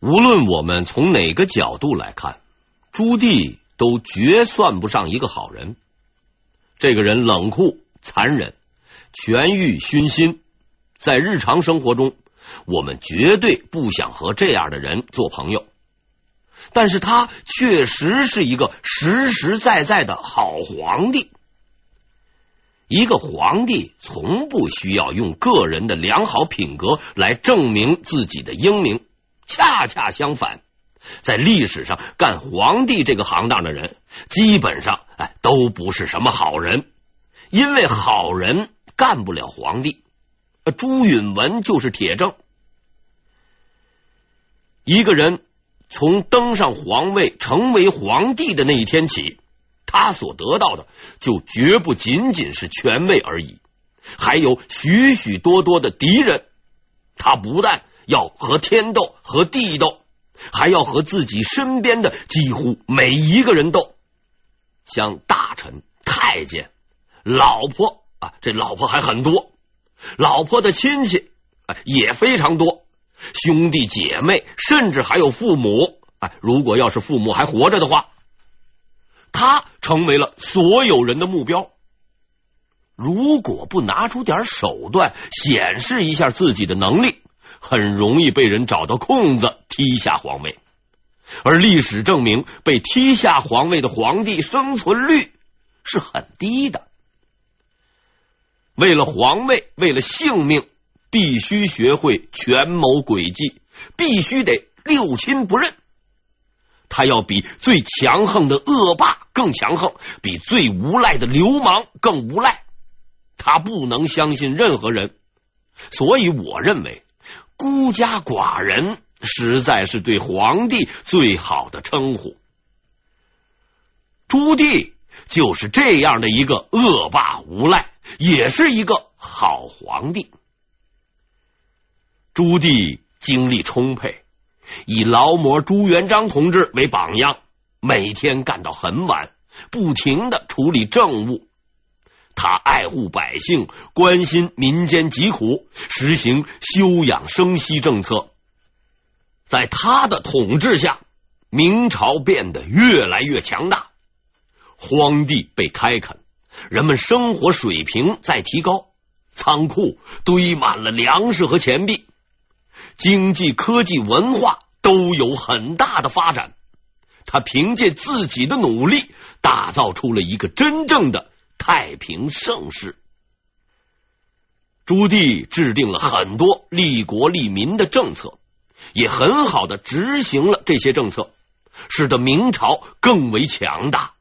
无论我们从哪个角度来看，朱棣都绝算不上一个好人。这个人冷酷、残忍、权欲熏心，在日常生活中，我们绝对不想和这样的人做朋友。但是他确实是一个实实在在的好皇帝。一个皇帝从不需要用个人的良好品格来证明自己的英明，恰恰相反，在历史上干皇帝这个行当的人，基本上哎都不是什么好人，因为好人干不了皇帝。朱允炆就是铁证。一个人从登上皇位、成为皇帝的那一天起，他所得到的就绝不仅仅是权位而已，还有许许多多的敌人。他不但要和天斗、和地斗，还要和自己身边的几乎每一个人斗，像大臣、太监、老婆啊，这老婆还很多，老婆的亲戚也非常多。兄弟姐妹，甚至还有父母。啊，如果要是父母还活着的话，他成为了所有人的目标。如果不拿出点手段，显示一下自己的能力，很容易被人找到空子踢下皇位。而历史证明，被踢下皇位的皇帝生存率是很低的。为了皇位，为了性命。必须学会权谋诡计，必须得六亲不认。他要比最强横的恶霸更强横，比最无赖的流氓更无赖。他不能相信任何人，所以我认为孤家寡人实在是对皇帝最好的称呼。朱棣就是这样的一个恶霸无赖，也是一个好皇帝。朱棣精力充沛，以劳模朱元璋同志为榜样，每天干到很晚，不停的处理政务。他爱护百姓，关心民间疾苦，实行休养生息政策。在他的统治下，明朝变得越来越强大，荒地被开垦，人们生活水平在提高，仓库堆满了粮食和钱币。经济、科技、文化都有很大的发展。他凭借自己的努力，打造出了一个真正的太平盛世。朱棣制定了很多利国利民的政策，也很好的执行了这些政策，使得明朝更为强大。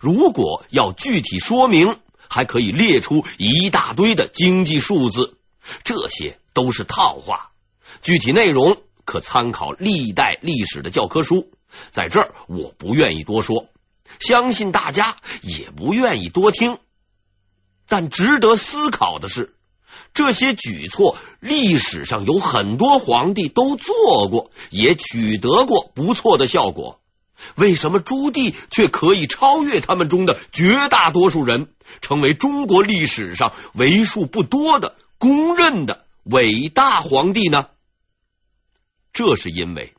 如果要具体说明，还可以列出一大堆的经济数字，这些都是套话。具体内容可参考历代历史的教科书，在这儿我不愿意多说，相信大家也不愿意多听。但值得思考的是，这些举措历史上有很多皇帝都做过，也取得过不错的效果。为什么朱棣却可以超越他们中的绝大多数人，成为中国历史上为数不多的公认的伟大皇帝呢？这是因为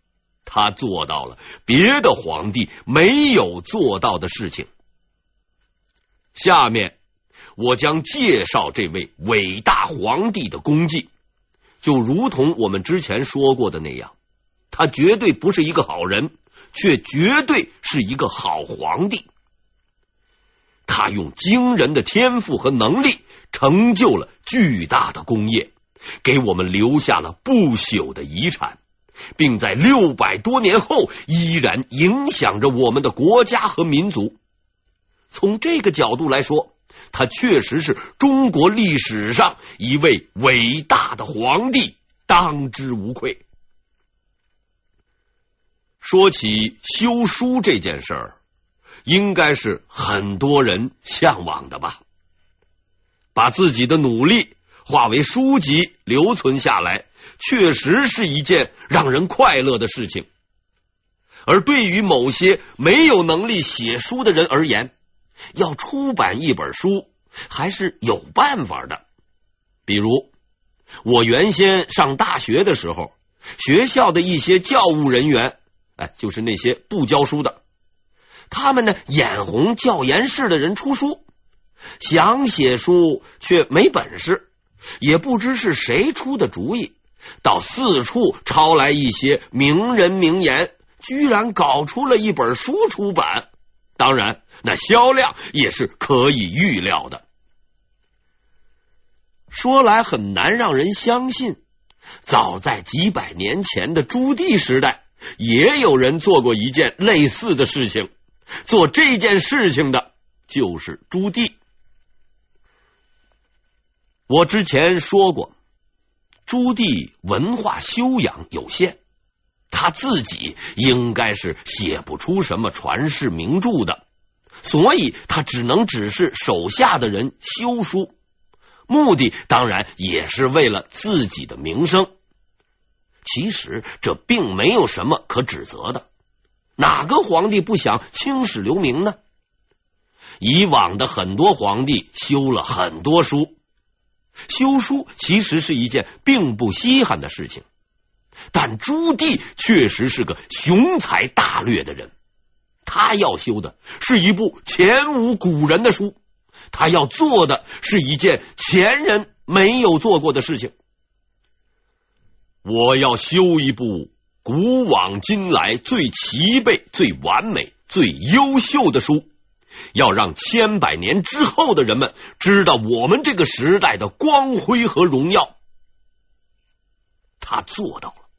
他做到了别的皇帝没有做到的事情。下面我将介绍这位伟大皇帝的功绩，就如同我们之前说过的那样，他绝对不是一个好人，却绝对是一个好皇帝。他用惊人的天赋和能力，成就了巨大的功业，给我们留下了不朽的遗产。并在六百多年后依然影响着我们的国家和民族。从这个角度来说，他确实是中国历史上一位伟大的皇帝，当之无愧。说起修书这件事儿，应该是很多人向往的吧？把自己的努力化为书籍，留存下来。确实是一件让人快乐的事情，而对于某些没有能力写书的人而言，要出版一本书还是有办法的。比如，我原先上大学的时候，学校的一些教务人员，哎，就是那些不教书的，他们呢眼红教研室的人出书，想写书却没本事，也不知是谁出的主意，到四处抄来一些名人名言，居然搞出了一本书出版。当然，那销量也是可以预料的。说来很难让人相信。早在几百年前的朱棣时代，也有人做过一件类似的事情。做这件事情的就是朱棣。我之前说过，朱棣文化修养有限，他自己应该是写不出什么传世名著的，所以他只能指示手下的人修书。目的当然也是为了自己的名声。其实这并没有什么可指责的。哪个皇帝不想青史留名呢？以往的很多皇帝修了很多书，修书其实是一件并不稀罕的事情。但朱棣确实是个雄才大略的人，他要修的是一部前无古人的书。他要做的是一件前人没有做过的事情。我要修一部古往今来最齐备、最完美、最优秀的书，要让千百年之后的人们知道我们这个时代的光辉和荣耀。他做到了，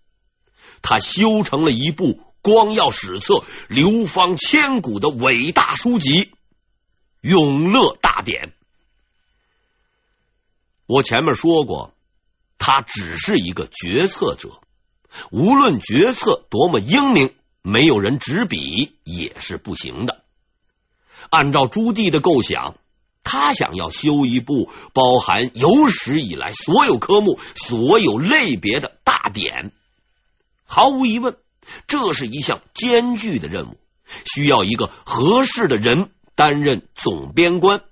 他修成了一部光耀史册、流芳千古的伟大书籍。《永乐大典》，我前面说过，他只是一个决策者，无论决策多么英明，没有人执笔也是不行的。按照朱棣的构想，他想要修一部包含有史以来所有科目、所有类别的大典，毫无疑问，这是一项艰巨的任务，需要一个合适的人。担任总编官，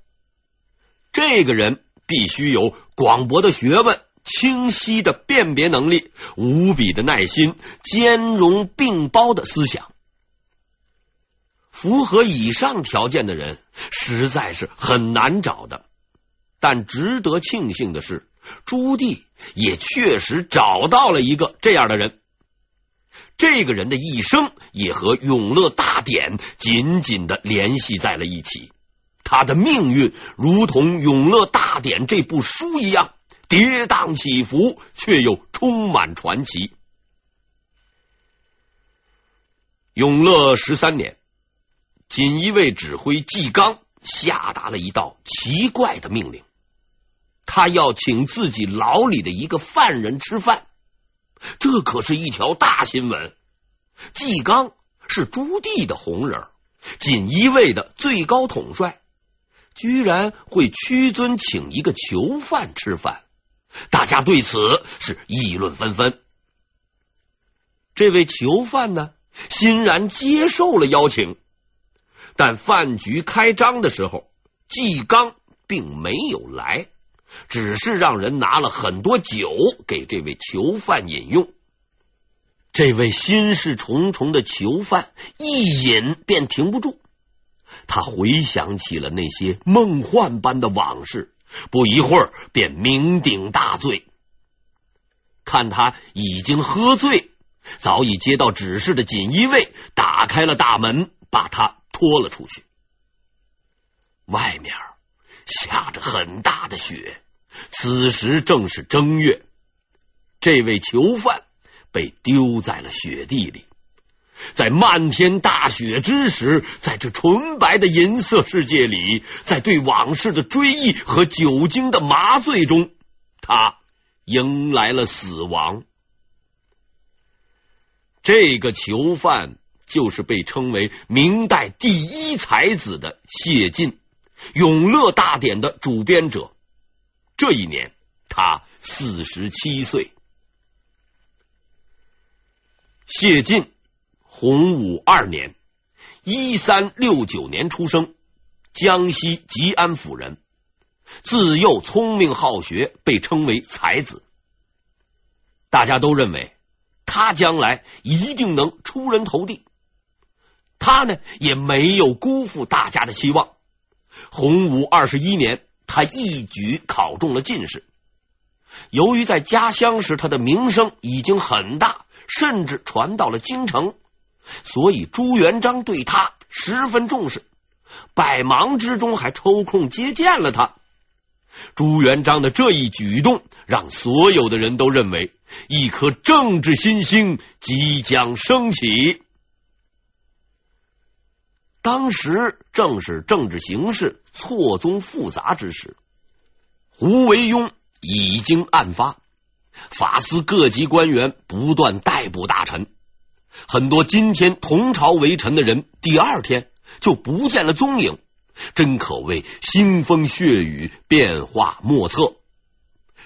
这个人必须有广博的学问、清晰的辨别能力、无比的耐心、兼容并包的思想。符合以上条件的人实在是很难找的。但值得庆幸的是，朱棣也确实找到了一个这样的人。这个人的一生也和《永乐大典》紧紧的联系在了一起，他的命运如同《永乐大典》这部书一样跌宕起伏，却又充满传奇。永乐十三年，锦衣卫指挥纪刚下达了一道奇怪的命令，他要请自己牢里的一个犯人吃饭。这可是一条大新闻。纪刚是朱棣的红人，锦衣卫的最高统帅，居然会屈尊请一个囚犯吃饭，大家对此是议论纷纷。这位囚犯呢，欣然接受了邀请，但饭局开张的时候，纪刚并没有来。只是让人拿了很多酒给这位囚犯饮用，这位心事重重的囚犯一饮便停不住，他回想起了那些梦幻般的往事，不一会儿便酩酊大醉。看他已经喝醉，早已接到指示的锦衣卫打开了大门，把他拖了出去。外面下着很大的雪。此时正是正月，这位囚犯被丢在了雪地里，在漫天大雪之时，在这纯白的银色世界里，在对往事的追忆和酒精的麻醉中，他迎来了死亡。这个囚犯就是被称为明代第一才子的谢晋，《永乐大典》的主编者。这一年，他四十七岁。谢晋，洪武二年（一三六九年）出生，江西吉安府人。自幼聪明好学，被称为才子。大家都认为他将来一定能出人头地。他呢，也没有辜负大家的期望。洪武二十一年，他一举考中了进士。由于在家乡时他的名声已经很大，甚至传到了京城，所以朱元璋对他十分重视，百忙之中还抽空接见了他。朱元璋的这一举动，让所有的人都认为一颗政治新星即将升起。当时正是政治形势错综复杂之时，胡惟庸已经案发，法司各级官员不断逮捕大臣，很多今天同朝为臣的人，第二天就不见了踪影，真可谓腥风血雨，变化莫测。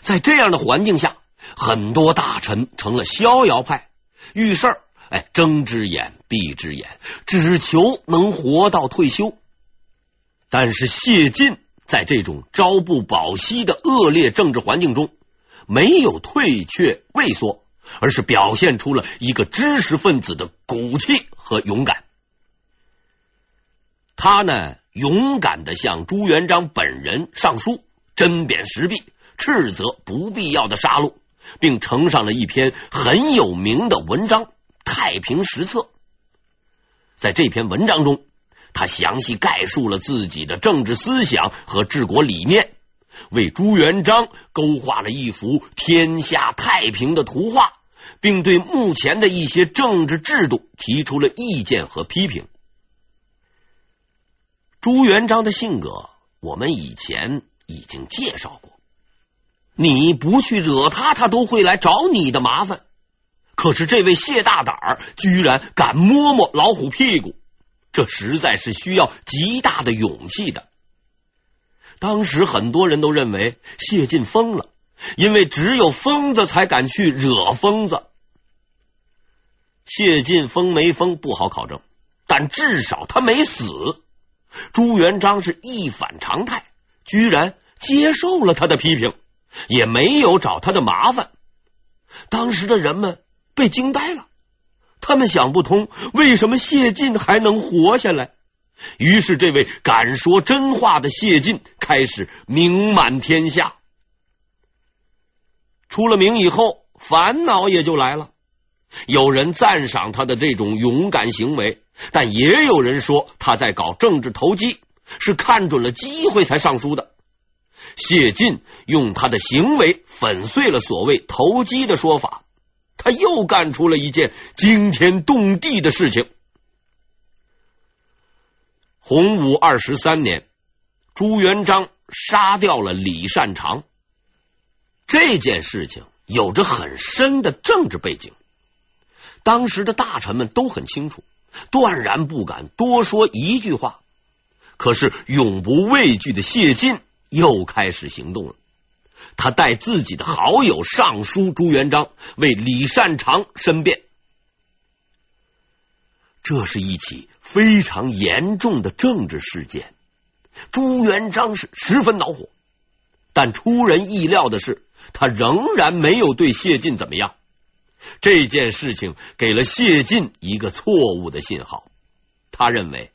在这样的环境下，很多大臣成了逍遥派，遇事儿。哎，睁只眼闭只眼，只求能活到退休。但是谢晋在这种朝不保夕的恶劣政治环境中，没有退却畏缩，而是表现出了一个知识分子的骨气和勇敢。他呢，勇敢的向朱元璋本人上书，针砭时弊，斥责不必要的杀戮，并呈上了一篇很有名的文章。太平实策，在这篇文章中，他详细概述了自己的政治思想和治国理念，为朱元璋勾画了一幅天下太平的图画，并对目前的一些政治制度提出了意见和批评。朱元璋的性格，我们以前已经介绍过，你不去惹他，他都会来找你的麻烦。可是这位谢大胆儿居然敢摸摸老虎屁股，这实在是需要极大的勇气的。当时很多人都认为谢晋疯了，因为只有疯子才敢去惹疯子。谢晋疯没疯不好考证，但至少他没死。朱元璋是一反常态，居然接受了他的批评，也没有找他的麻烦。当时的人们。被惊呆了，他们想不通为什么谢晋还能活下来。于是，这位敢说真话的谢晋开始名满天下。出了名以后，烦恼也就来了。有人赞赏他的这种勇敢行为，但也有人说他在搞政治投机，是看准了机会才上书的。谢晋用他的行为粉碎了所谓投机的说法。他又干出了一件惊天动地的事情。洪武二十三年，朱元璋杀掉了李善长。这件事情有着很深的政治背景，当时的大臣们都很清楚，断然不敢多说一句话。可是永不畏惧的谢晋又开始行动了。他带自己的好友上书朱元璋，为李善长申辩。这是一起非常严重的政治事件，朱元璋是十分恼火。但出人意料的是，他仍然没有对谢晋怎么样。这件事情给了谢晋一个错误的信号，他认为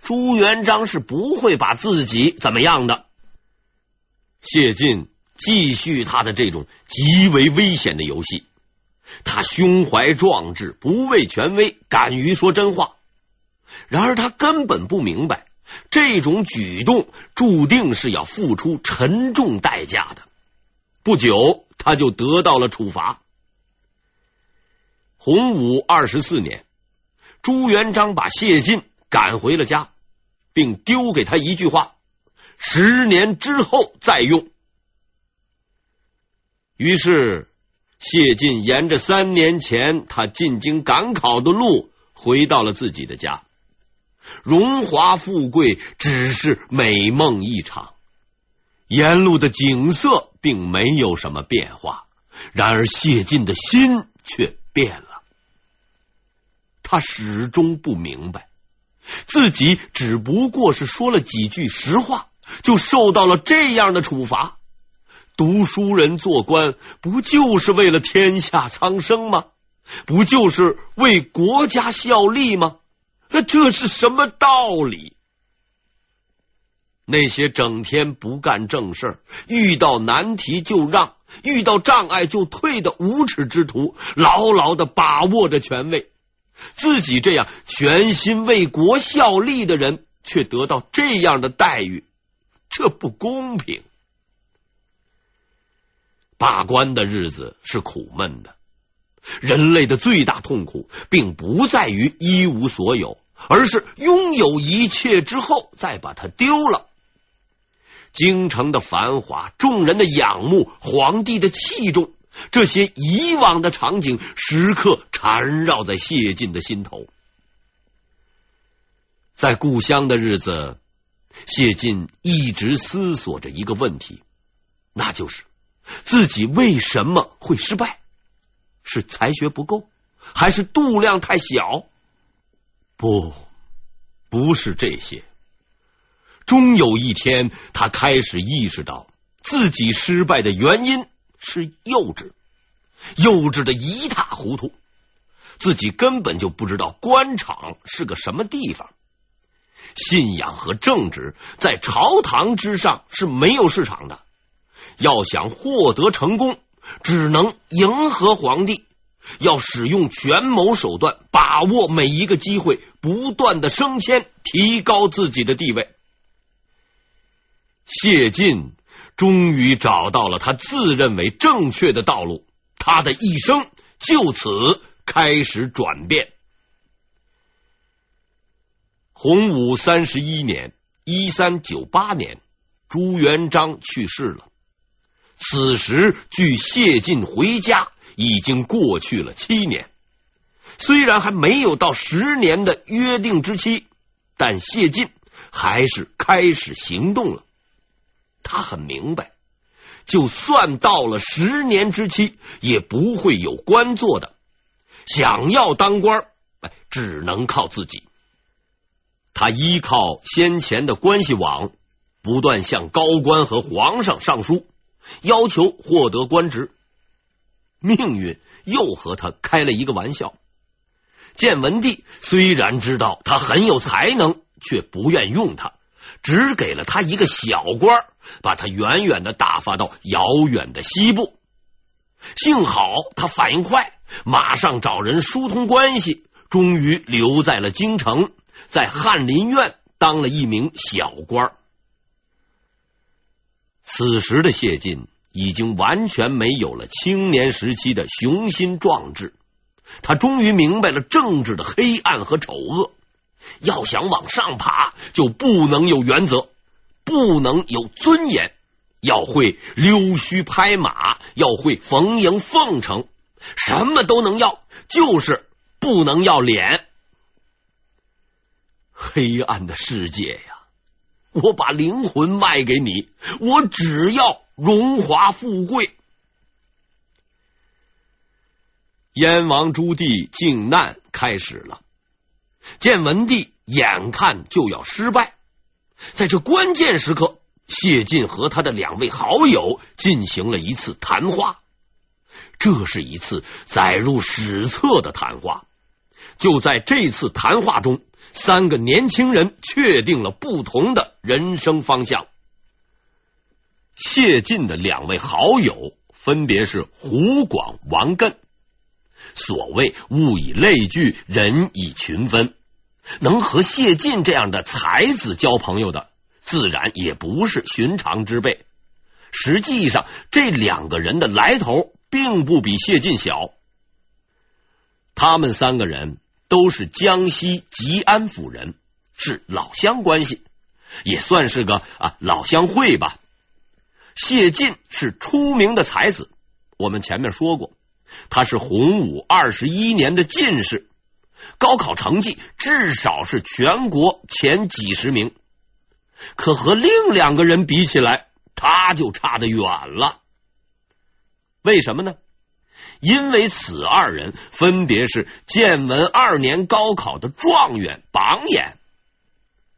朱元璋是不会把自己怎么样的。谢晋。继续他的这种极为危险的游戏，他胸怀壮志，不畏权威，敢于说真话。然而他根本不明白，这种举动注定是要付出沉重代价的。不久，他就得到了处罚。洪武二十四年，朱元璋把谢晋赶回了家，并丢给他一句话：“十年之后再用。”于是，谢晋沿着三年前他进京赶考的路回到了自己的家。荣华富贵只是美梦一场，沿路的景色并没有什么变化。然而，谢晋的心却变了。他始终不明白，自己只不过是说了几句实话，就受到了这样的处罚。读书人做官，不就是为了天下苍生吗？不就是为国家效力吗？那这是什么道理？那些整天不干正事，遇到难题就让，遇到障碍就退的无耻之徒，牢牢的把握着权位，自己这样全心为国效力的人，却得到这样的待遇，这不公平。罢官的日子是苦闷的。人类的最大痛苦，并不在于一无所有，而是拥有一切之后再把它丢了。京城的繁华，众人的仰慕，皇帝的器重，这些以往的场景，时刻缠绕在谢晋的心头。在故乡的日子，谢晋一直思索着一个问题，那就是自己为什么会失败。是才学不够，还是度量太小？不，不是这些。终有一天，他开始意识到自己失败的原因是幼稚，幼稚的一塌糊涂。自己根本就不知道官场是个什么地方，信仰和政治在朝堂之上是没有市场的。要想获得成功。只能迎合皇帝，要使用权谋手段，把握每一个机会，不断的升迁，提高自己的地位。谢晋终于找到了他自认为正确的道路，他的一生就此开始转变。洪武三十一年（一三九八年），朱元璋去世了。此时，距谢晋回家已经过去了七年。虽然还没有到十年的约定之期，但谢晋还是开始行动了。他很明白，就算到了十年之期，也不会有官做的。想要当官，哎，只能靠自己。他依靠先前的关系网，不断向高官和皇上上书。要求获得官职，命运又和他开了一个玩笑。建文帝虽然知道他很有才能，却不愿用他，只给了他一个小官，把他远远的打发到遥远的西部。幸好他反应快，马上找人疏通关系，终于留在了京城，在翰林院当了一名小官。此时的谢晋已经完全没有了青年时期的雄心壮志，他终于明白了政治的黑暗和丑恶。要想往上爬，就不能有原则，不能有尊严，要会溜须拍马，要会逢迎奉承，什么都能要，就是不能要脸。黑暗的世界呀！我把灵魂卖给你，我只要荣华富贵。燕王朱棣靖难开始了，建文帝眼看就要失败，在这关键时刻，谢晋和他的两位好友进行了一次谈话，这是一次载入史册的谈话。就在这次谈话中。三个年轻人确定了不同的人生方向。谢晋的两位好友分别是胡广、王艮。所谓物以类聚，人以群分，能和谢晋这样的才子交朋友的，自然也不是寻常之辈。实际上，这两个人的来头并不比谢晋小。他们三个人。都是江西吉安府人，是老乡关系，也算是个啊老乡会吧。谢晋是出名的才子，我们前面说过，他是洪武二十一年的进士，高考成绩至少是全国前几十名。可和另两个人比起来，他就差得远了。为什么呢？因为此二人分别是建文二年高考的状元榜眼，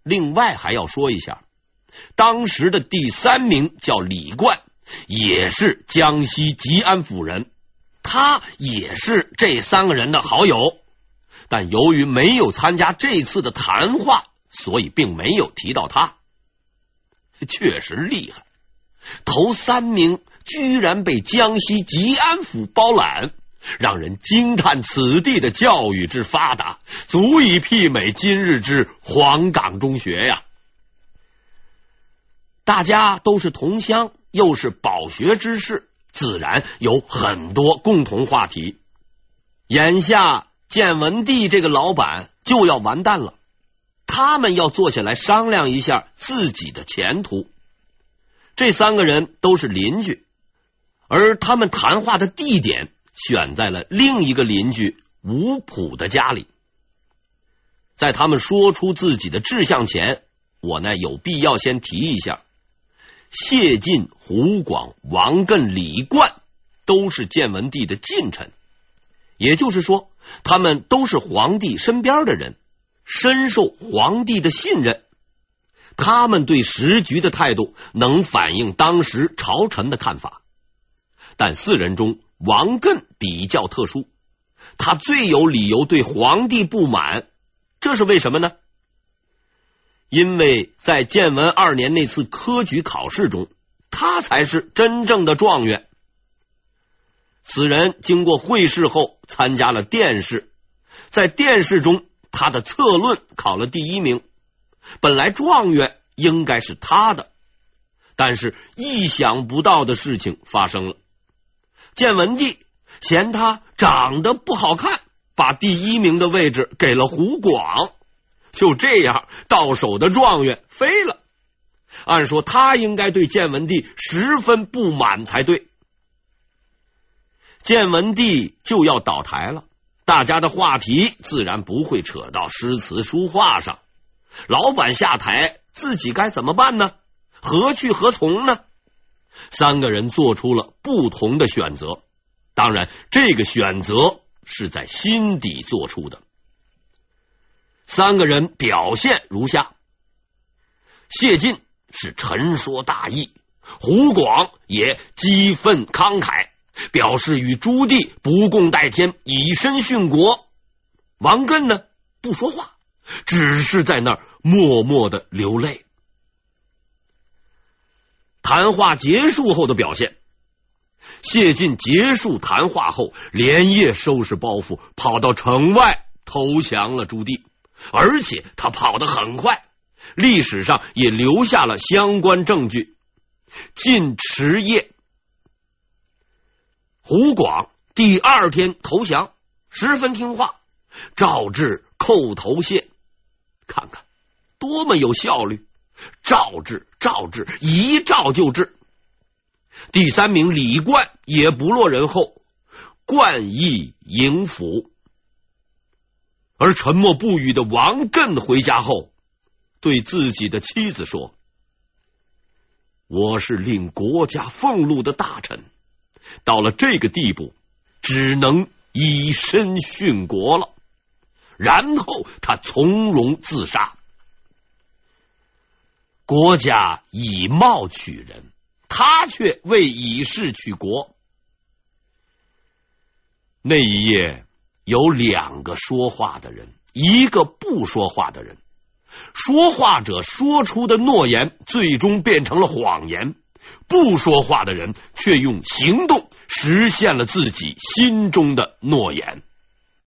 另外还要说一下，当时的第三名叫李贯，也是江西吉安府人，他也是这三个人的好友，但由于没有参加这次的谈话，所以并没有提到他。确实厉害，头三名居然被江西吉安府包揽，让人惊叹此地的教育之发达，足以媲美今日之黄冈中学呀！大家都是同乡，又是饱学之士，自然有很多共同话题。眼下建文帝这个老板就要完蛋了。他们要坐下来商量一下自己的前途。这三个人都是邻居，而他们谈话的地点选在了另一个邻居吴普的家里。在他们说出自己的志向前，我呢有必要先提一下：谢晋、胡广、王艮、李贯都是建文帝的近臣，也就是说，他们都是皇帝身边的人。深受皇帝的信任，他们对时局的态度能反映当时朝臣的看法。但四人中，王艮比较特殊，他最有理由对皇帝不满。这是为什么呢？因为在建文二年那次科举考试中，他才是真正的状元。此人经过会试后，参加了殿试，在殿试中。他的策论考了第一名，本来状元应该是他的，但是意想不到的事情发生了。建文帝嫌他长得不好看，把第一名的位置给了胡广，就这样到手的状元飞了。按说他应该对建文帝十分不满才对，建文帝就要倒台了。大家的话题自然不会扯到诗词书画上。老板下台，自己该怎么办呢？何去何从呢？三个人做出了不同的选择。当然，这个选择是在心底做出的。三个人表现如下：谢晋是沉说大义，胡广也激愤慷慨。表示与朱棣不共戴天，以身殉国。王艮呢，不说话，只是在那儿默默的流泪。谈话结束后的表现，谢晋结束谈话后，连夜收拾包袱，跑到城外投降了朱棣，而且他跑得很快，历史上也留下了相关证据。晋迟夜。胡广第二天投降，十分听话，诏至叩头谢。看看多么有效率，诏至诏至，一照就治。第三名李冠也不落人后，冠意迎府。而沉默不语的王艮回家后，对自己的妻子说：“我是令国家俸禄的大臣。”到了这个地步，只能以身殉国了。然后他从容自杀。国家以貌取人，他却为以势取国。那一夜有两个说话的人，一个不说话的人。说话者说出的诺言，最终变成了谎言。不说话的人却用行动实现了自己心中的诺言。